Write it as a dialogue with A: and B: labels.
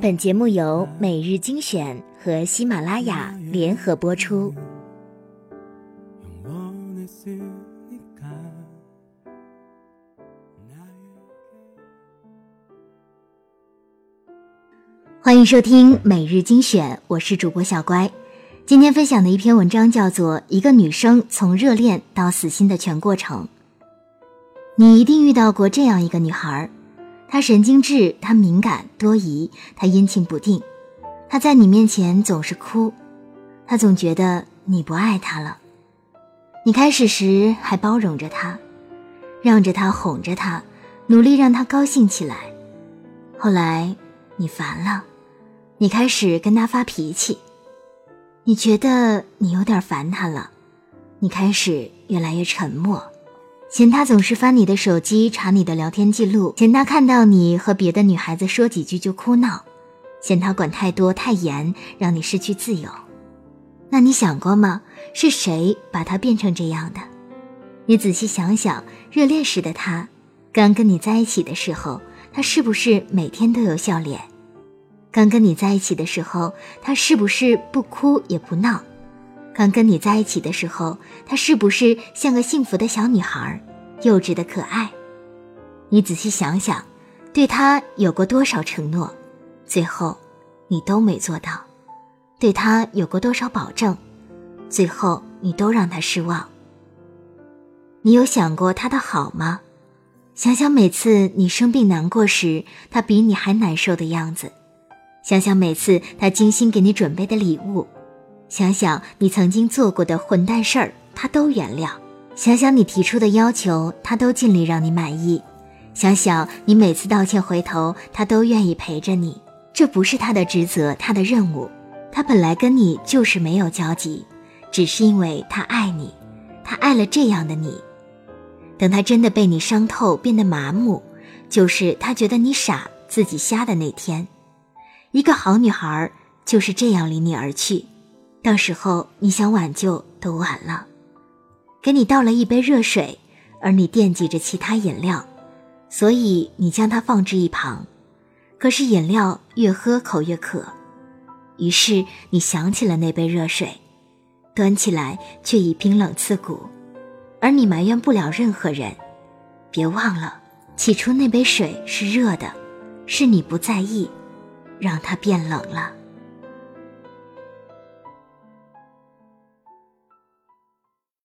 A: 本节目由每日精选和喜马拉雅联合播出。欢迎收听每日精选，我是主播小乖。今天分享的一篇文章叫做《一个女生从热恋到死心的全过程》。你一定遇到过这样一个女孩，他神经质，他敏感多疑，他阴晴不定，他在你面前总是哭，他总觉得你不爱他了。你开始时还包容着他，让着他，哄着他，努力让他高兴起来。后来你烦了。你开始跟他发脾气，你觉得你有点烦他了，你开始越来越沉默，嫌他总是翻你的手机查你的聊天记录，嫌他看到你和别的女孩子说几句就哭闹，嫌他管太多太严，让你失去自由。那你想过吗？是谁把他变成这样的？你仔细想想，热恋时的他，刚跟你在一起的时候，他是不是每天都有笑脸？刚跟你在一起的时候，他是不是不哭也不闹？刚跟你在一起的时候，她是不是像个幸福的小女孩，幼稚的可爱？你仔细想想，对她有过多少承诺，最后你都没做到；对她有过多少保证，最后你都让她失望。你有想过她的好吗？想想每次你生病难过时，她比你还难受的样子。想想每次他精心给你准备的礼物，想想你曾经做过的混蛋事儿，他都原谅；想想你提出的要求，他都尽力让你满意；想想你每次道歉回头，他都愿意陪着你。这不是他的职责，他的任务。他本来跟你就是没有交集，只是因为他爱你，他爱了这样的你。等他真的被你伤透，变得麻木，就是他觉得你傻，自己瞎的那天。一个好女孩就是这样离你而去，到时候你想挽救都晚了。给你倒了一杯热水，而你惦记着其他饮料，所以你将它放置一旁。可是饮料越喝口越渴，于是你想起了那杯热水，端起来却已冰冷刺骨，而你埋怨不了任何人。别忘了，起初那杯水是热的，是你不在意。让它变冷了。